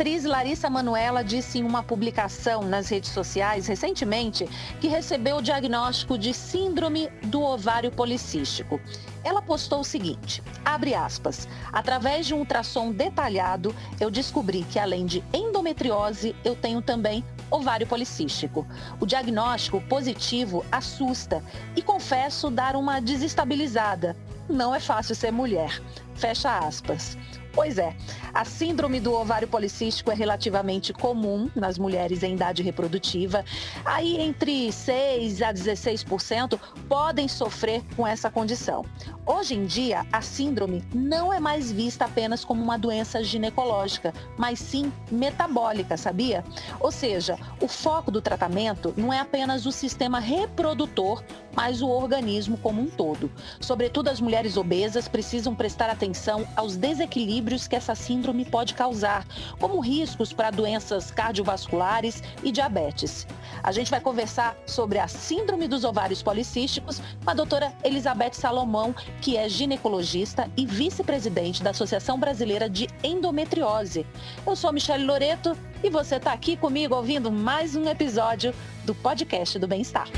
Atriz Larissa Manuela disse em uma publicação nas redes sociais recentemente que recebeu o diagnóstico de síndrome do ovário policístico. Ela postou o seguinte, abre aspas, através de um ultrassom detalhado, eu descobri que além de endometriose, eu tenho também ovário policístico. O diagnóstico positivo assusta e confesso dar uma desestabilizada. Não é fácil ser mulher. Fecha aspas. Pois é, a síndrome do ovário policístico é relativamente comum nas mulheres em idade reprodutiva. Aí, entre 6 a 16% podem sofrer com essa condição. Hoje em dia, a síndrome não é mais vista apenas como uma doença ginecológica, mas sim metabólica, sabia? Ou seja, o foco do tratamento não é apenas o sistema reprodutor, mas o organismo como um todo. Sobretudo, as mulheres obesas precisam prestar atenção aos desequilíbrios que essa síndrome pode causar, como riscos para doenças cardiovasculares e diabetes. A gente vai conversar sobre a síndrome dos ovários policísticos com a doutora Elizabeth Salomão, que é ginecologista e vice-presidente da Associação Brasileira de Endometriose. Eu sou Michelle Loreto e você está aqui comigo ouvindo mais um episódio do podcast do Bem-Estar.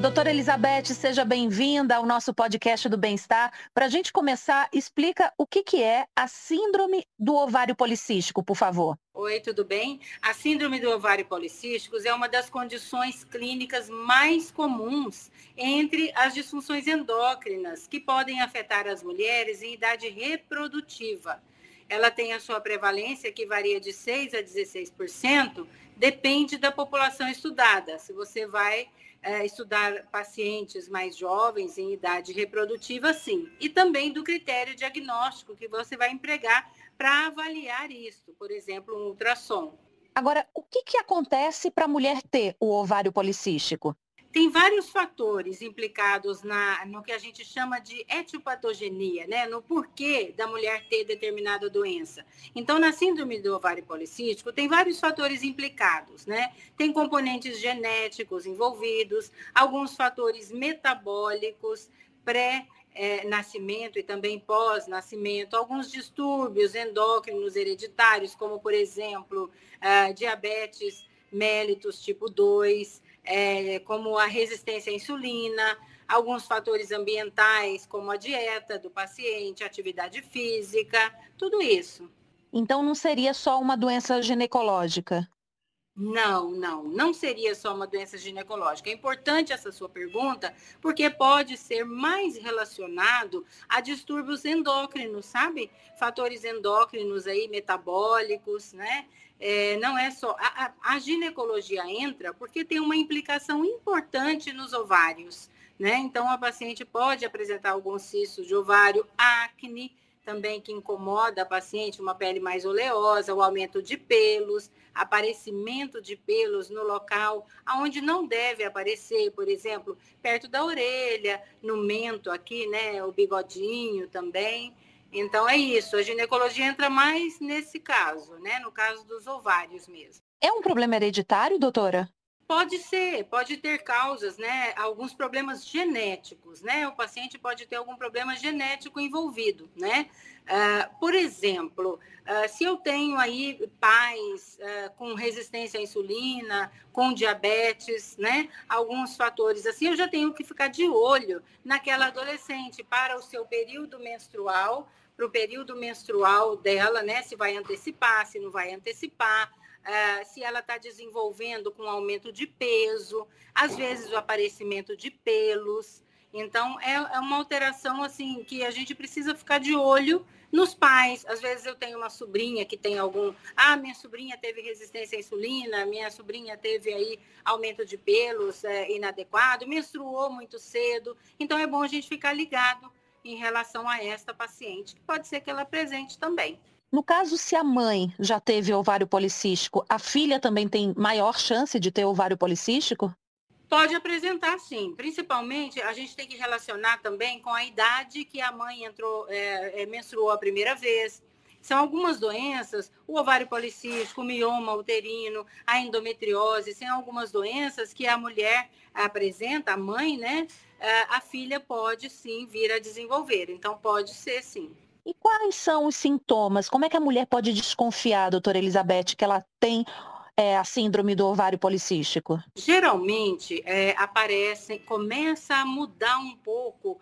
Doutora Elizabeth, seja bem-vinda ao nosso podcast do Bem-Estar. Para a gente começar, explica o que, que é a síndrome do ovário policístico, por favor. Oi, tudo bem? A síndrome do ovário policístico é uma das condições clínicas mais comuns entre as disfunções endócrinas que podem afetar as mulheres em idade reprodutiva. Ela tem a sua prevalência que varia de 6 a 16%, depende da população estudada. Se você vai é, estudar pacientes mais jovens em idade reprodutiva, sim. E também do critério diagnóstico que você vai empregar para avaliar isso, por exemplo, um ultrassom. Agora, o que, que acontece para a mulher ter o ovário policístico? Tem vários fatores implicados na, no que a gente chama de etiopatogenia, né? no porquê da mulher ter determinada doença. Então, na síndrome do ovário policístico, tem vários fatores implicados. Né? Tem componentes genéticos envolvidos, alguns fatores metabólicos, pré- nascimento e também pós-nascimento, alguns distúrbios endócrinos hereditários, como, por exemplo, uh, diabetes mellitus tipo 2, é, como a resistência à insulina, alguns fatores ambientais, como a dieta do paciente, atividade física, tudo isso. Então não seria só uma doença ginecológica? Não, não, não seria só uma doença ginecológica. É importante essa sua pergunta, porque pode ser mais relacionado a distúrbios endócrinos, sabe? Fatores endócrinos aí, metabólicos, né? É, não é só. A, a, a, ginecologia entra porque tem uma implicação importante nos ovários, né? Então, a paciente pode apresentar alguns cistos de ovário, acne, também que incomoda a paciente, uma pele mais oleosa, o aumento de pelos, aparecimento de pelos no local aonde não deve aparecer, por exemplo, perto da orelha, no mento aqui, né, o bigodinho também. Então é isso, a ginecologia entra mais nesse caso, né, no caso dos ovários mesmo. É um problema hereditário, doutora? Pode ser, pode ter causas, né? Alguns problemas genéticos, né? O paciente pode ter algum problema genético envolvido, né? Uh, por exemplo, uh, se eu tenho aí pais uh, com resistência à insulina, com diabetes, né? Alguns fatores assim, eu já tenho que ficar de olho naquela adolescente para o seu período menstrual, para o período menstrual dela, né? Se vai antecipar, se não vai antecipar uh, se ela está desenvolvendo com aumento de peso, às vezes o aparecimento de pelos. Então, é, é uma alteração assim que a gente precisa ficar de olho nos pais. Às vezes eu tenho uma sobrinha que tem algum. Ah, minha sobrinha teve resistência à insulina, minha sobrinha teve aí aumento de pelos é, inadequado, menstruou muito cedo. Então é bom a gente ficar ligado em relação a esta paciente, que pode ser que ela apresente também. No caso, se a mãe já teve ovário policístico, a filha também tem maior chance de ter ovário policístico? Pode apresentar, sim. Principalmente, a gente tem que relacionar também com a idade que a mãe entrou, é, é, menstruou a primeira vez. São algumas doenças, o ovário policístico, o mioma uterino, a endometriose, são algumas doenças que a mulher apresenta, a mãe, né? É, a filha pode sim vir a desenvolver. Então, pode ser sim. E quais são os sintomas? Como é que a mulher pode desconfiar, doutora Elizabeth, que ela tem é, a síndrome do ovário policístico? Geralmente é, aparecem, começa a mudar um pouco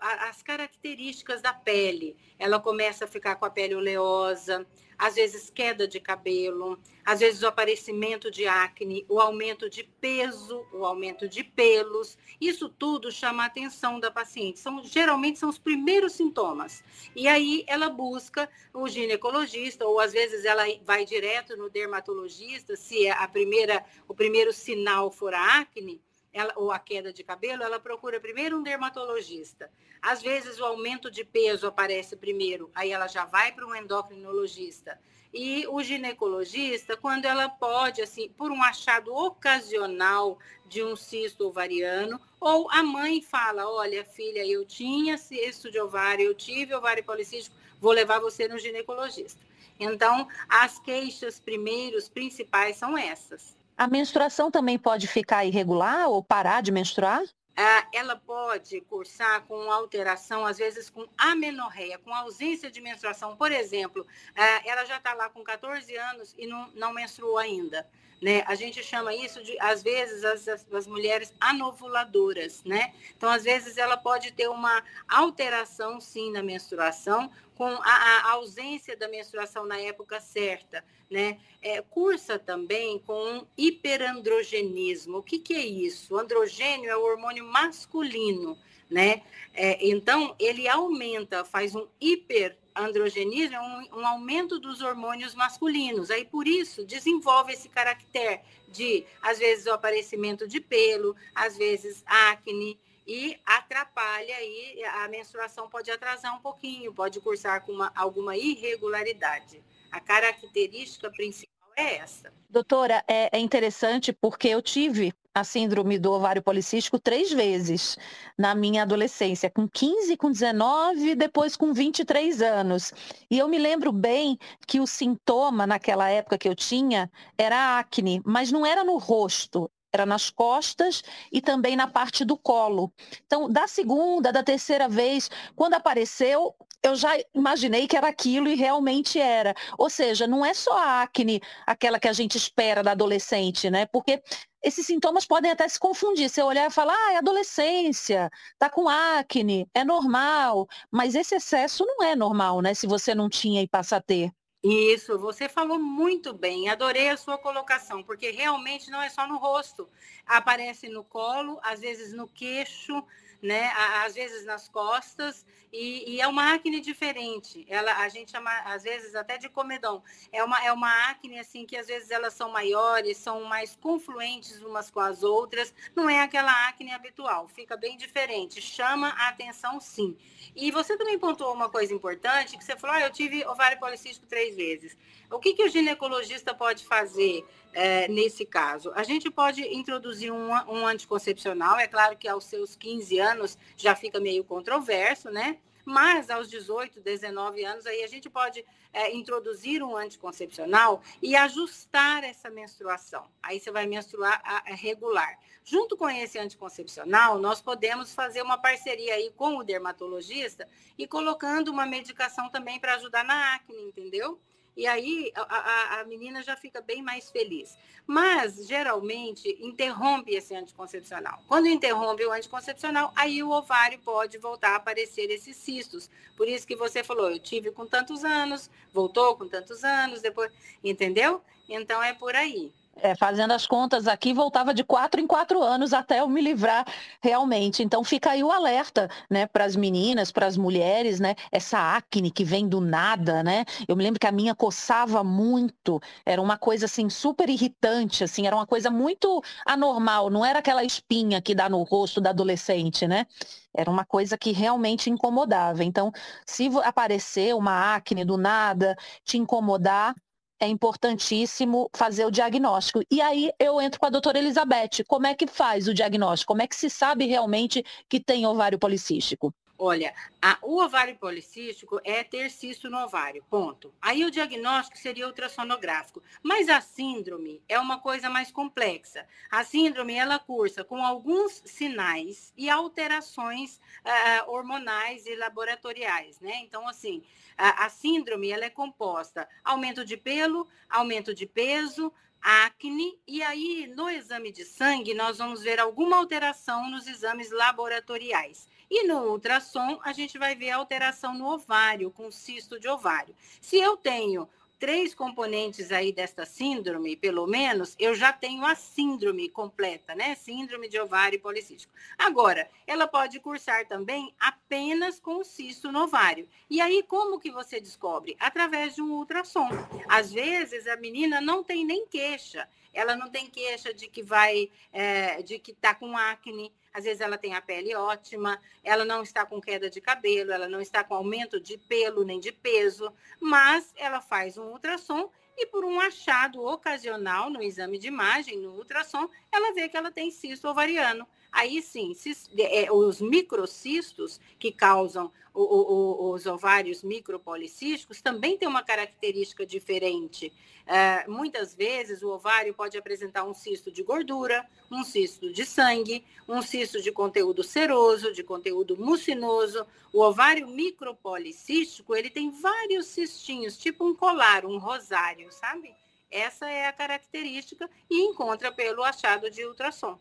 as características da pele. Ela começa a ficar com a pele oleosa, às vezes queda de cabelo, às vezes o aparecimento de acne, o aumento de peso, o aumento de pelos. Isso tudo chama a atenção da paciente. São, geralmente são os primeiros sintomas. E aí ela busca o ginecologista, ou às vezes ela vai direto no dermatologista, se é a primeira, o primeiro sinal for a acne, ela, ou a queda de cabelo, ela procura primeiro um dermatologista. Às vezes o aumento de peso aparece primeiro, aí ela já vai para um endocrinologista. E o ginecologista, quando ela pode, assim, por um achado ocasional de um cisto ovariano, ou a mãe fala: Olha, filha, eu tinha cisto de ovário, eu tive ovário policístico, vou levar você no ginecologista. Então, as queixas primeiros principais são essas. A menstruação também pode ficar irregular ou parar de menstruar? Ah, ela pode cursar com alteração, às vezes com amenorreia, com ausência de menstruação. Por exemplo, ah, ela já está lá com 14 anos e não, não menstruou ainda. Né? A gente chama isso de, às vezes, as, as, mulheres anovuladoras, né? Então, às vezes, ela pode ter uma alteração, sim, na menstruação, com a, a ausência da menstruação na época certa, né? É, cursa também com hiperandrogenismo. O que, que é isso? O androgênio é o hormônio masculino, né? É, então, ele aumenta, faz um hiper androgenismo é um, um, aumento dos hormônios masculinos. Aí, por isso, desenvolve esse caráter de, às vezes, o aparecimento de pelo, às vezes, acne, e atrapalha aí, a menstruação pode atrasar um pouquinho, pode cursar com uma, alguma irregularidade. A característica principal é essa. Doutora, é, é interessante porque eu tive a síndrome do ovário policístico três vezes na minha adolescência, com 15, com 19, depois com 23 anos. E eu me lembro bem que o sintoma naquela época que eu tinha era acne, mas não era no rosto, era nas costas e também na parte do colo. Então, da segunda, da terceira vez, quando apareceu, eu já imaginei que era aquilo e realmente era. Ou seja, não é só a acne, aquela que a gente espera da adolescente, né? Porque esses sintomas podem até se confundir. Você olhar e falar, ah, é adolescência, tá com acne, é normal. Mas esse excesso não é normal, né? Se você não tinha e passa a ter. Isso, você falou muito bem. Adorei a sua colocação, porque realmente não é só no rosto. Aparece no colo, às vezes no queixo, né? Às vezes nas costas, e, e, é uma acne diferente. Ela, a gente chama, às vezes, até de comedão. É uma, é uma acne, assim, que às vezes elas são maiores, são mais confluentes umas com as outras. Não é aquela acne habitual, fica bem diferente. Chama a atenção, sim. E você também pontuou uma coisa importante, que você falou, ah, eu tive ovário policístico três vezes. O que, que o ginecologista pode fazer é, nesse caso? A gente pode introduzir um, um anticoncepcional, é claro que aos seus 15 anos já fica meio controverso, né? Mas aos 18, 19 anos, aí a gente pode é, introduzir um anticoncepcional e ajustar essa menstruação. Aí você vai menstruar a, a regular. Junto com esse anticoncepcional, nós podemos fazer uma parceria aí com o dermatologista e colocando uma medicação também para ajudar na acne, entendeu? E aí a, a, a, menina já fica bem mais feliz. Mas, geralmente, interrompe esse anticoncepcional. Quando interrompe o anticoncepcional, aí o ovário pode voltar a aparecer esses cistos. Por isso que você falou, eu tive com tantos anos, voltou com tantos anos, depois, entendeu? Então é por aí. É, fazendo as contas aqui, voltava de quatro em quatro anos até eu me livrar realmente. Então fica aí o alerta, né, para as meninas, para as mulheres, né, essa acne que vem do nada, né? Eu me lembro que a minha coçava muito, era uma coisa assim super irritante, assim, era uma coisa muito anormal, não era aquela espinha que dá no rosto da adolescente, né? Era uma coisa que realmente incomodava. Então, se aparecer uma acne do nada, te incomodar, é importantíssimo fazer o diagnóstico. E aí eu entro com a doutora Elizabeth. Como é que faz o diagnóstico? Como é que se sabe realmente que tem ovário policístico? Olha, a, o ovário policístico é ter cisto no ovário, ponto. Aí o diagnóstico seria ultrassonográfico. Mas a síndrome é uma coisa mais complexa. A síndrome, ela cursa com alguns sinais e alterações uh, hormonais e laboratoriais, né? Então, assim, a, a síndrome, ela é composta aumento de pelo, aumento de peso, acne, e aí no exame de sangue nós vamos ver alguma alteração nos exames laboratoriais. E no ultrassom, a gente vai ver alteração no ovário, com cisto de ovário. Se eu tenho três componentes aí desta síndrome, pelo menos, eu já tenho a síndrome completa, né? Síndrome de ovário policístico. Agora, ela pode cursar também apenas com o cisto no ovário. E aí, como que você descobre? Através de um ultrassom. Às vezes, a menina não tem nem queixa. Ela não tem queixa de que vai, é, de que está com acne, às vezes ela tem a pele ótima, ela não está com queda de cabelo, ela não está com aumento de pelo nem de peso, mas ela faz um ultrassom e por um achado ocasional no exame de imagem, no ultrassom, ela vê que ela tem cisto ovariano. Aí sim, é, os microcistos que causam os ovários micropolicísticos também têm uma característica diferente. É, muitas vezes o ovário pode apresentar um cisto de gordura, um cisto de sangue, um cisto de conteúdo seroso, de conteúdo mucinoso. O ovário micropolicístico, ele tem vários cistinhos, tipo um colar, um rosário, sabe? Essa é a característica e encontra pelo achado de ultrassom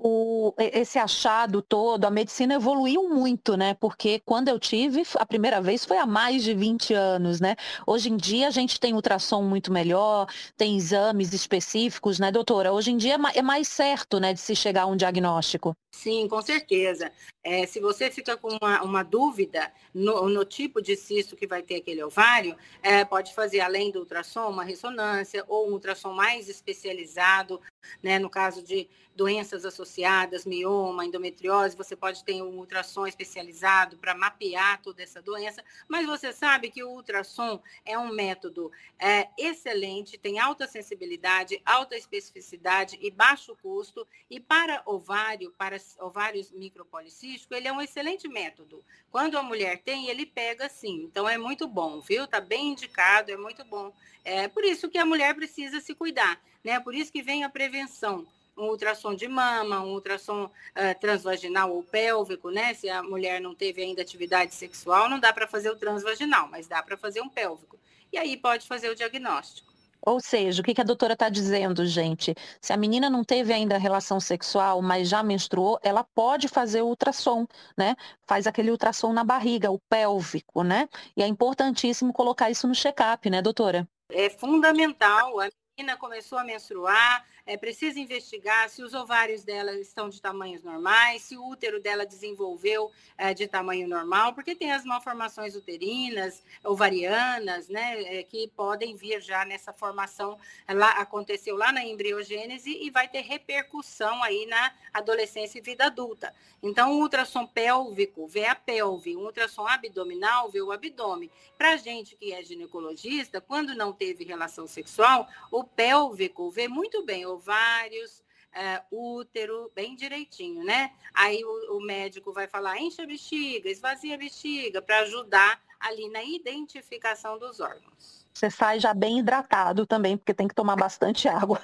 o, esse achado todo, a medicina evoluiu muito, né? Porque quando eu tive, a primeira vez foi há mais de 20 anos, né? Hoje em dia a gente tem ultrassom muito melhor, tem exames específicos, né, doutora? Hoje em dia é, é mais certo, né, de se chegar a um diagnóstico. Sim, com certeza. É, se você fica com uma, uma dúvida no, no, tipo de cisto que vai ter aquele ovário, é, pode fazer, além do ultrassom, uma ressonância ou um ultrassom mais especializado, né, no caso de doenças associadas, mioma, endometriose, você pode ter um ultrassom especializado para mapear toda essa doença, mas você sabe que o ultrassom é um método é, excelente, tem alta sensibilidade, alta especificidade e baixo custo, e para ovário, para ovários micropolicísticos, ele é um excelente método. Quando a mulher tem, ele pega sim, então é muito bom, viu? Está bem indicado, é muito bom. É por isso que a mulher precisa se cuidar, né? Por isso que vem a prevenção um ultrassom de mama, um ultrassom uh, transvaginal ou pélvico, né? Se a mulher não teve ainda atividade sexual, não dá para fazer o transvaginal, mas dá para fazer um pélvico. E aí pode fazer o diagnóstico. Ou seja, o que a doutora está dizendo, gente? Se a menina não teve ainda relação sexual, mas já menstruou, ela pode fazer o ultrassom, né? Faz aquele ultrassom na barriga, o pélvico, né? E é importantíssimo colocar isso no check-up, né, doutora? É fundamental. A menina começou a menstruar, é, precisa investigar se os ovários dela estão de tamanhos normais, se o útero dela desenvolveu é, de tamanho normal, porque tem as malformações uterinas, ovarianas, né, é, que podem vir já nessa formação, lá, aconteceu lá na embriogênese e vai ter repercussão aí na adolescência e vida adulta. Então, o ultrassom pélvico vê a pelve, o ultrassom abdominal vê o abdômen. Para gente que é ginecologista, quando não teve relação sexual, o pélvico vê muito bem o ovários, é, útero, bem direitinho, né? Aí o, o médico vai falar, enche a bexiga, esvazia a bexiga, para ajudar ali na identificação dos órgãos. Você sai já bem hidratado também, porque tem que tomar bastante água.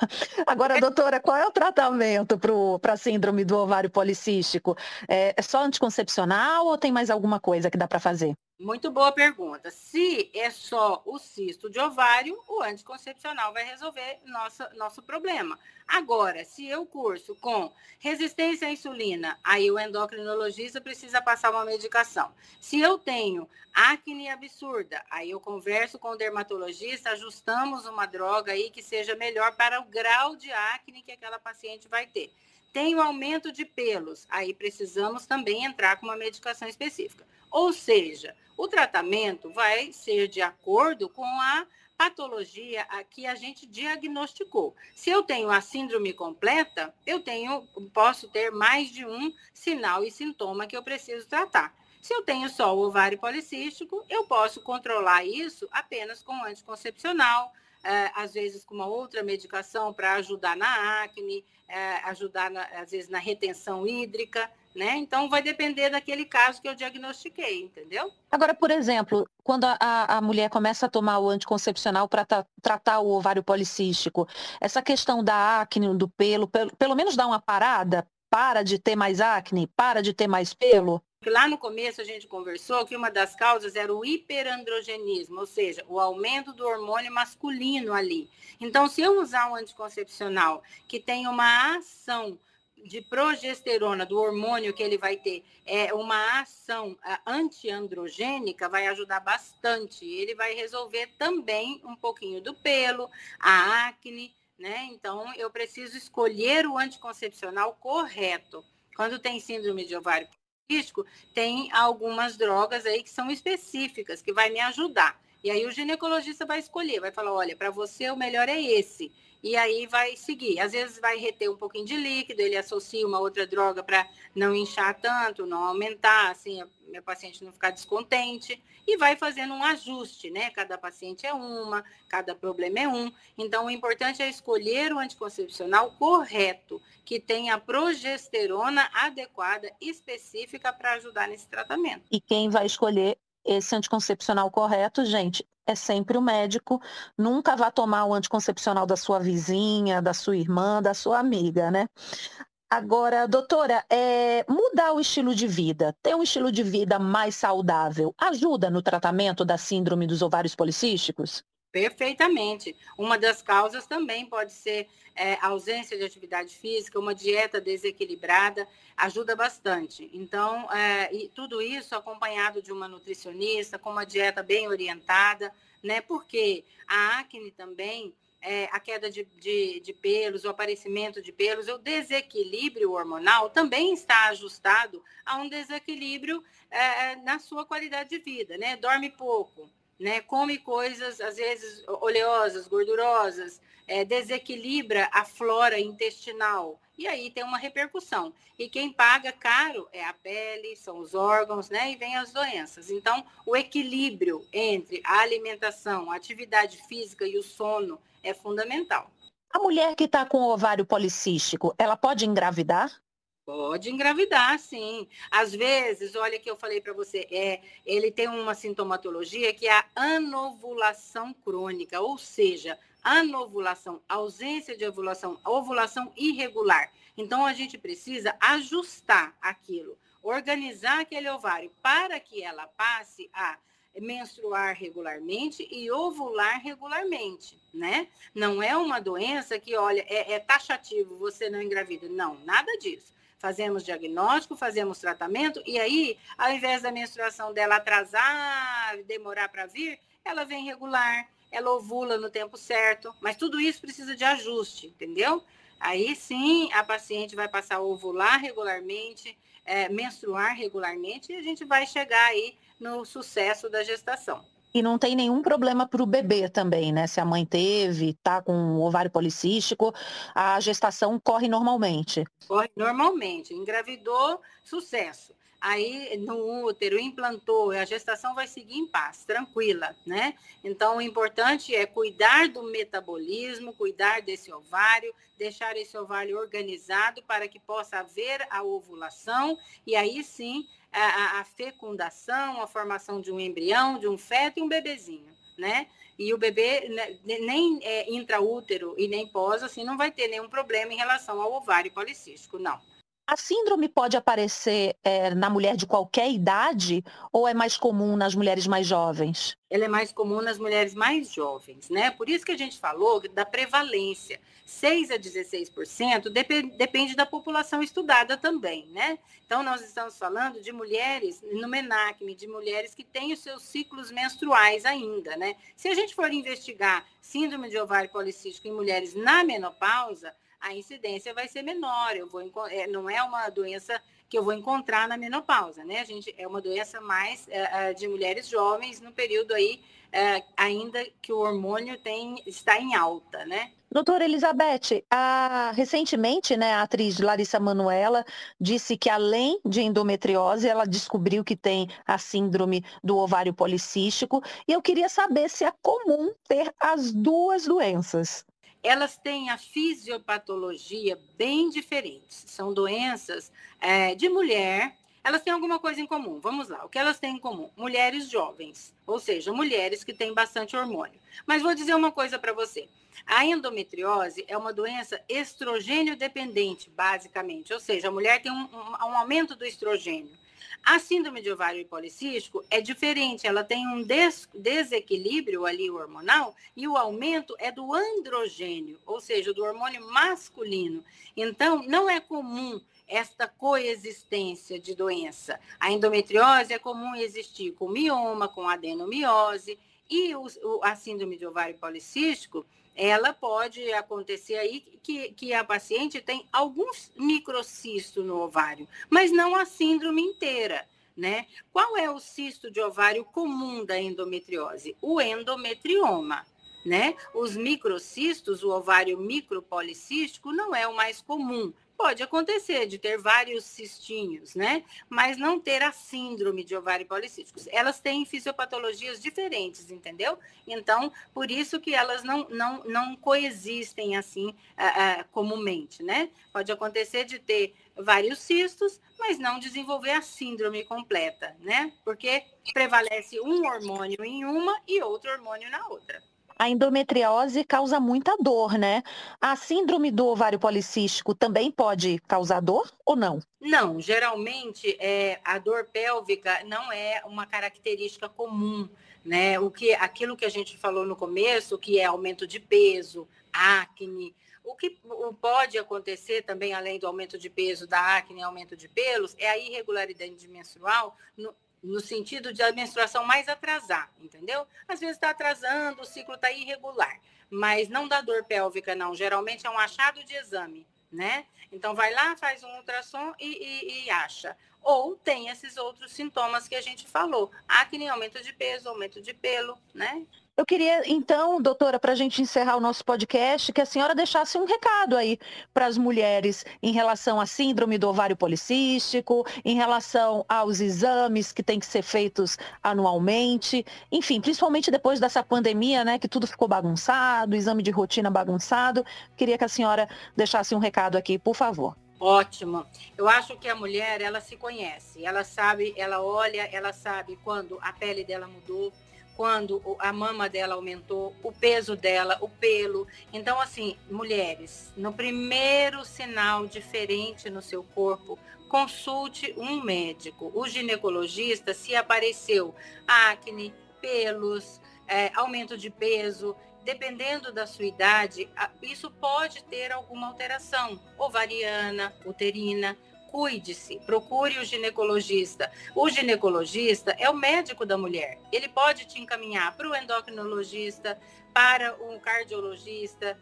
Agora, doutora, qual é o tratamento para a síndrome do ovário policístico? É, é só anticoncepcional ou tem mais alguma coisa que dá para fazer? Muito boa pergunta. Se é só o cisto de ovário, o anticoncepcional vai resolver nossa, nosso problema. Agora, se eu curso com resistência à insulina, aí o endocrinologista precisa passar uma medicação. Se eu tenho acne absurda, aí eu converso com o dermatologista, ajustamos uma droga aí que seja melhor para o grau de acne que aquela paciente vai ter. Tem o aumento de pelos, aí precisamos também entrar com uma medicação específica. Ou seja, o tratamento vai ser de acordo com a patologia que a gente diagnosticou. Se eu tenho a síndrome completa, eu tenho, posso ter mais de um sinal e sintoma que eu preciso tratar. Se eu tenho só o ovário policístico, eu posso controlar isso apenas com anticoncepcional, é, às vezes com uma outra medicação para ajudar na acne, é, ajudar, às vezes, na retenção hídrica, né? Então, vai depender daquele caso que eu diagnostiquei, entendeu? Agora, por exemplo, quando a, a mulher começa a tomar o anticoncepcional para tra tratar o ovário policístico, essa questão da acne, do pelo, pelo, pelo menos dá uma parada? Para de ter mais acne? Para de ter mais pelo? Lá no começo a gente conversou que uma das causas era o hiperandrogenismo, ou seja, o aumento do hormônio masculino ali. Então, se eu usar um anticoncepcional que tem uma ação de progesterona, do hormônio que ele vai ter, é uma ação antiandrogênica, vai ajudar bastante. Ele vai resolver também um pouquinho do pelo, a acne, né? Então, eu preciso escolher o anticoncepcional correto. Quando tem síndrome de ovário risco, tem algumas drogas aí que são específicas, que vai me ajudar. E aí o ginecologista vai escolher, vai falar, olha, para você o melhor é esse e aí vai seguir. Às vezes vai reter um pouquinho de líquido, ele associa uma outra droga para não inchar tanto, não aumentar, assim, a meu paciente não ficar descontente, e vai fazendo um ajuste, né? Cada paciente é uma, cada problema é um. Então, o importante é escolher o anticoncepcional correto, que tenha progesterona adequada, específica para ajudar nesse tratamento. E quem vai escolher esse anticoncepcional correto, gente, é sempre o médico. Nunca vá tomar o anticoncepcional da sua vizinha, da sua irmã, da sua amiga, né? Agora, doutora, é, mudar o estilo de vida, ter um estilo de vida mais saudável, ajuda no tratamento da síndrome dos ovários policísticos? Perfeitamente. Uma das causas também pode ser é, ausência de atividade física, uma dieta desequilibrada, ajuda bastante. Então, é, e tudo isso acompanhado de uma nutricionista, com uma dieta bem orientada, né? Porque a acne também, é, a queda de, de, de, pelos, o aparecimento de pelos, o desequilíbrio hormonal também está ajustado a um desequilíbrio é, na sua qualidade de vida, né? Dorme pouco, né? Come coisas, às vezes, oleosas, gordurosas, é, desequilibra a flora intestinal. E aí tem uma repercussão. E quem paga caro é a pele, são os órgãos, né? E vem as doenças. Então, o equilíbrio entre a alimentação, a atividade física e o sono é fundamental. A mulher que está com ovário policístico, ela pode engravidar? Pode engravidar, sim. Às vezes, olha que eu falei para você, é, ele tem uma sintomatologia que é a anovulação crônica, ou seja, anovulação, ausência de ovulação, ovulação irregular. Então, a gente precisa ajustar aquilo, organizar aquele ovário para que ela passe a menstruar regularmente e ovular regularmente, né? Não é uma doença que, olha, é, é taxativo, você não engravida. Não, nada disso fazemos diagnóstico, fazemos tratamento, e aí, ao invés da menstruação dela atrasar, demorar para vir, ela vem regular, ela ovula no tempo certo, mas tudo isso precisa de ajuste, entendeu? Aí sim, a paciente vai passar a ovular regularmente, é, menstruar regularmente, e a gente vai chegar aí no sucesso da gestação. E não tem nenhum problema para o bebê também, né? Se a mãe teve, tá com ovário policístico, a gestação corre normalmente. Corre normalmente. Engravidou, sucesso. Aí no útero implantou, a gestação vai seguir em paz, tranquila, né? Então o importante é cuidar do metabolismo, cuidar desse ovário, deixar esse ovário organizado para que possa haver a ovulação e aí sim a, a fecundação, a formação de um embrião, de um feto e um bebezinho, né? E o bebê né, nem é, intraútero e nem pós, assim, não vai ter nenhum problema em relação ao ovário policístico, não. A síndrome pode aparecer é, na mulher de qualquer idade ou é mais comum nas mulheres mais jovens? Ela é mais comum nas mulheres mais jovens, né? Por isso que a gente falou da prevalência. 6 a 16% dep depende da população estudada também, né? Então, nós estamos falando de mulheres no MENACME, de mulheres que têm os seus ciclos menstruais ainda, né? Se a gente for investigar síndrome de ovário policístico em mulheres na menopausa, a incidência vai ser menor. Eu vou, é, não é uma doença que eu vou encontrar na menopausa, né? A gente é uma doença mais é, é, de mulheres jovens no período aí ainda que o hormônio tem, está em alta, né? Doutora Elizabeth, a, recentemente, né, a atriz Larissa Manuela disse que além de endometriose, ela descobriu que tem a síndrome do ovário policístico. E eu queria saber se é comum ter as duas doenças. Elas têm a fisiopatologia bem diferentes. São doenças é, de mulher elas têm alguma coisa em comum. Vamos lá. O que elas têm em comum? Mulheres jovens, ou seja, mulheres que têm bastante hormônio. Mas vou dizer uma coisa para você. A endometriose é uma doença estrogênio dependente, basicamente. Ou seja, a mulher tem um, um, um aumento do estrogênio. A síndrome de ovário policístico é diferente, ela tem um des desequilíbrio ali hormonal e o aumento é do androgênio, ou seja, do hormônio masculino. Então, não é comum esta coexistência de doença. A endometriose é comum existir com mioma, com adenomiose, e o, a síndrome de ovário policístico, ela pode acontecer aí que, que a paciente tem alguns microcistos no ovário, mas não a síndrome inteira. Né? Qual é o cisto de ovário comum da endometriose? O endometrioma. Né? Os microcistos, o ovário micropolicístico, não é o mais comum. Pode acontecer de ter vários cistinhos, né? Mas não ter a síndrome de ovário policístico. Elas têm fisiopatologias diferentes, entendeu? Então, por isso que elas não, não, não coexistem assim comumente, né? Pode acontecer de ter vários cistos, mas não desenvolver a síndrome completa, né? Porque prevalece um hormônio em uma e outro hormônio na outra a endometriose causa muita dor, né? A síndrome do ovário policístico também pode causar dor ou não? Não, geralmente é, a dor pélvica não é uma característica comum, né? O que, aquilo que a gente falou no começo, que é aumento de peso, acne, o que pode acontecer também, além do aumento de peso, da acne, aumento de pelos, é a irregularidade menstrual no, no sentido de a menstruação mais atrasar, entendeu? Às vezes está atrasando, o ciclo está irregular, mas não dá dor pélvica, não. Geralmente é um achado de exame, né? Então vai lá, faz um ultrassom e, e, e acha. Ou tem esses outros sintomas que a gente falou: acne, aumento de peso, aumento de pelo, né? Eu queria, então, doutora, para a gente encerrar o nosso podcast, que a senhora deixasse um recado aí para as mulheres em relação à síndrome do ovário policístico, em relação aos exames que têm que ser feitos anualmente, enfim, principalmente depois dessa pandemia, né, que tudo ficou bagunçado, exame de rotina bagunçado. Queria que a senhora deixasse um recado aqui, por favor. Ótimo. Eu acho que a mulher, ela se conhece, ela sabe, ela olha, ela sabe quando a pele dela mudou, quando a mama dela aumentou, o peso dela, o pelo. Então, assim, mulheres, no primeiro sinal diferente no seu corpo, consulte um médico. O ginecologista, se apareceu acne, pelos, é, aumento de peso, dependendo da sua idade, isso pode ter alguma alteração ovariana, uterina, cuide-se, procure o ginecologista. O ginecologista é o médico da mulher. Ele pode te encaminhar para o endocrinologista, para o cardiologista,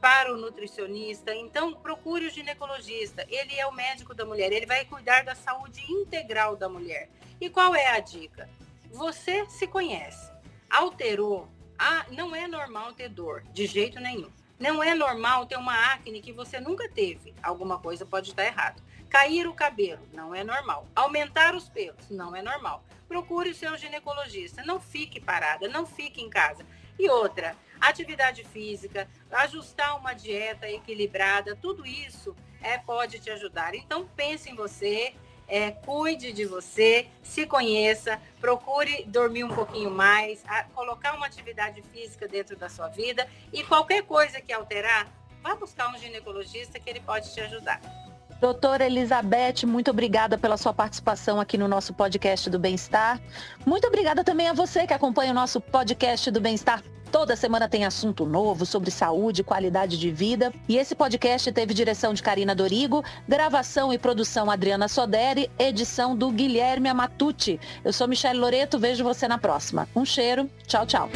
para o nutricionista. Então, procure o ginecologista. Ele é o médico da mulher. Ele vai cuidar da saúde integral da mulher. E qual é a dica? Você se conhece. Alterou. Ah, não é normal ter dor, de jeito nenhum. Não é normal ter uma acne que você nunca teve. Alguma coisa pode estar errado. Cair o cabelo não é normal. Aumentar os pelos não é normal. Procure o seu ginecologista. Não fique parada, não fique em casa. E outra, atividade física, ajustar uma dieta equilibrada, tudo isso é, pode te ajudar. Então pense em você, é, cuide de você, se conheça, procure dormir um pouquinho mais, a, colocar uma atividade física dentro da sua vida e qualquer coisa que alterar, vá buscar um ginecologista que ele pode te ajudar. Doutora Elizabeth, muito obrigada pela sua participação aqui no nosso podcast do Bem-Estar. Muito obrigada também a você que acompanha o nosso podcast do Bem-Estar. Toda semana tem assunto novo sobre saúde e qualidade de vida. E esse podcast teve direção de Karina Dorigo, gravação e produção Adriana Soderi, edição do Guilherme Amatucci. Eu sou Michelle Loreto, vejo você na próxima. Um cheiro, tchau, tchau.